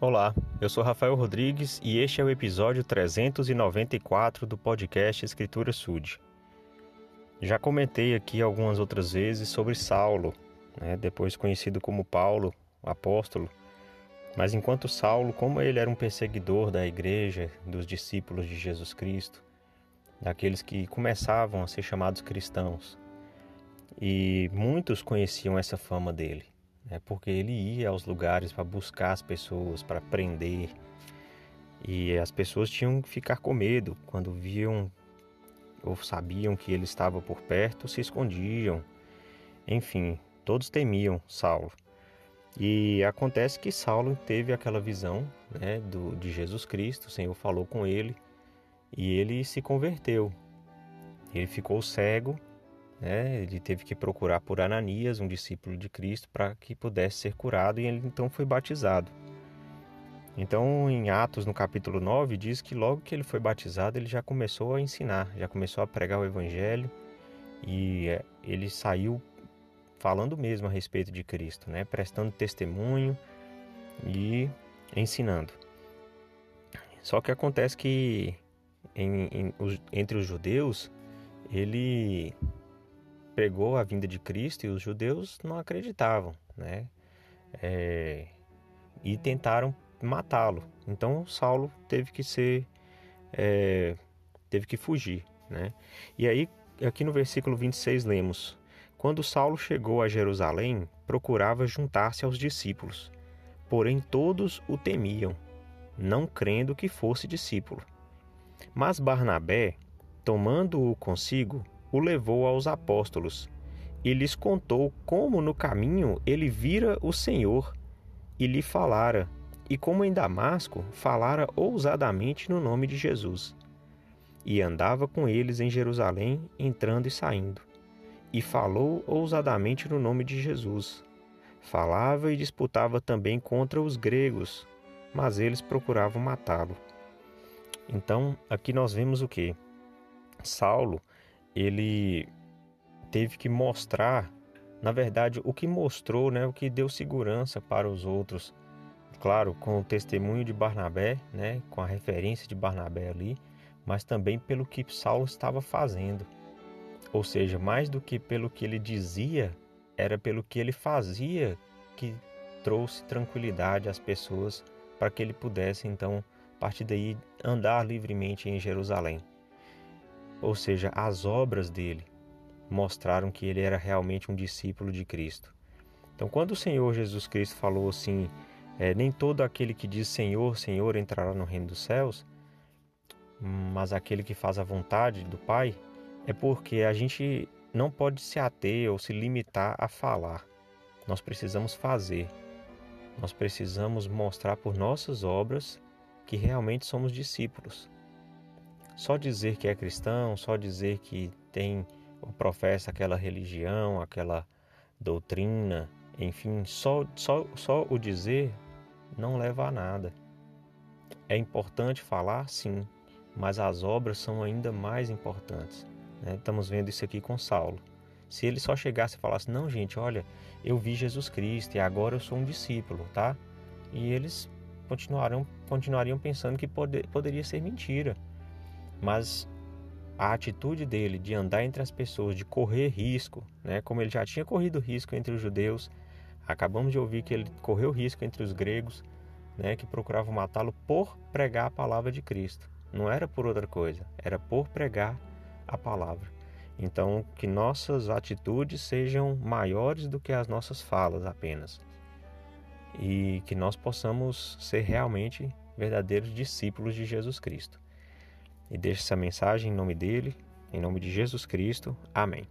Olá, eu sou Rafael Rodrigues e este é o episódio 394 do podcast Escritura Sud. Já comentei aqui algumas outras vezes sobre Saulo, né, depois conhecido como Paulo, apóstolo. Mas enquanto Saulo, como ele era um perseguidor da igreja, dos discípulos de Jesus Cristo, daqueles que começavam a ser chamados cristãos, e muitos conheciam essa fama dele né? porque ele ia aos lugares para buscar as pessoas, para prender. E as pessoas tinham que ficar com medo quando viam ou sabiam que ele estava por perto, se escondiam. Enfim, todos temiam Saulo. E acontece que Saulo teve aquela visão né, do, de Jesus Cristo, o Senhor falou com ele e ele se converteu. Ele ficou cego né? Ele teve que procurar por Ananias, um discípulo de Cristo, para que pudesse ser curado e ele então foi batizado. Então, em Atos, no capítulo 9, diz que logo que ele foi batizado, ele já começou a ensinar, já começou a pregar o evangelho e é, ele saiu falando mesmo a respeito de Cristo, né? prestando testemunho e ensinando. Só que acontece que em, em, entre os judeus, ele pregou a vinda de Cristo e os judeus não acreditavam, né? É, e tentaram matá-lo. Então Saulo teve que ser, é, teve que fugir, né? E aí aqui no versículo 26 lemos: Quando Saulo chegou a Jerusalém, procurava juntar-se aos discípulos, porém todos o temiam, não crendo que fosse discípulo. Mas Barnabé, tomando-o consigo, o levou aos apóstolos e lhes contou como no caminho ele vira o Senhor e lhe falara, e como em Damasco falara ousadamente no nome de Jesus. E andava com eles em Jerusalém, entrando e saindo, e falou ousadamente no nome de Jesus. Falava e disputava também contra os gregos, mas eles procuravam matá-lo. Então, aqui nós vemos o que? Saulo ele teve que mostrar, na verdade, o que mostrou, né, o que deu segurança para os outros. Claro, com o testemunho de Barnabé, né, com a referência de Barnabé ali, mas também pelo que Saulo estava fazendo. Ou seja, mais do que pelo que ele dizia, era pelo que ele fazia que trouxe tranquilidade às pessoas para que ele pudesse então, a partir daí, andar livremente em Jerusalém. Ou seja, as obras dele mostraram que ele era realmente um discípulo de Cristo. Então, quando o Senhor Jesus Cristo falou assim: é, Nem todo aquele que diz Senhor, Senhor entrará no reino dos céus, mas aquele que faz a vontade do Pai, é porque a gente não pode se ater ou se limitar a falar. Nós precisamos fazer. Nós precisamos mostrar por nossas obras que realmente somos discípulos. Só dizer que é cristão, só dizer que tem ou professa aquela religião, aquela doutrina, enfim, só, só, só o dizer não leva a nada. É importante falar, sim, mas as obras são ainda mais importantes. Né? Estamos vendo isso aqui com Saulo. Se ele só chegasse e falasse, não, gente, olha, eu vi Jesus Cristo e agora eu sou um discípulo, tá? E eles continuariam, continuariam pensando que pode, poderia ser mentira. Mas a atitude dele de andar entre as pessoas, de correr risco, né, como ele já tinha corrido risco entre os judeus, acabamos de ouvir que ele correu risco entre os gregos, né, que procuravam matá-lo por pregar a palavra de Cristo. Não era por outra coisa, era por pregar a palavra. Então, que nossas atitudes sejam maiores do que as nossas falas apenas. E que nós possamos ser realmente verdadeiros discípulos de Jesus Cristo e deixo essa mensagem em nome dele, em nome de Jesus Cristo. Amém.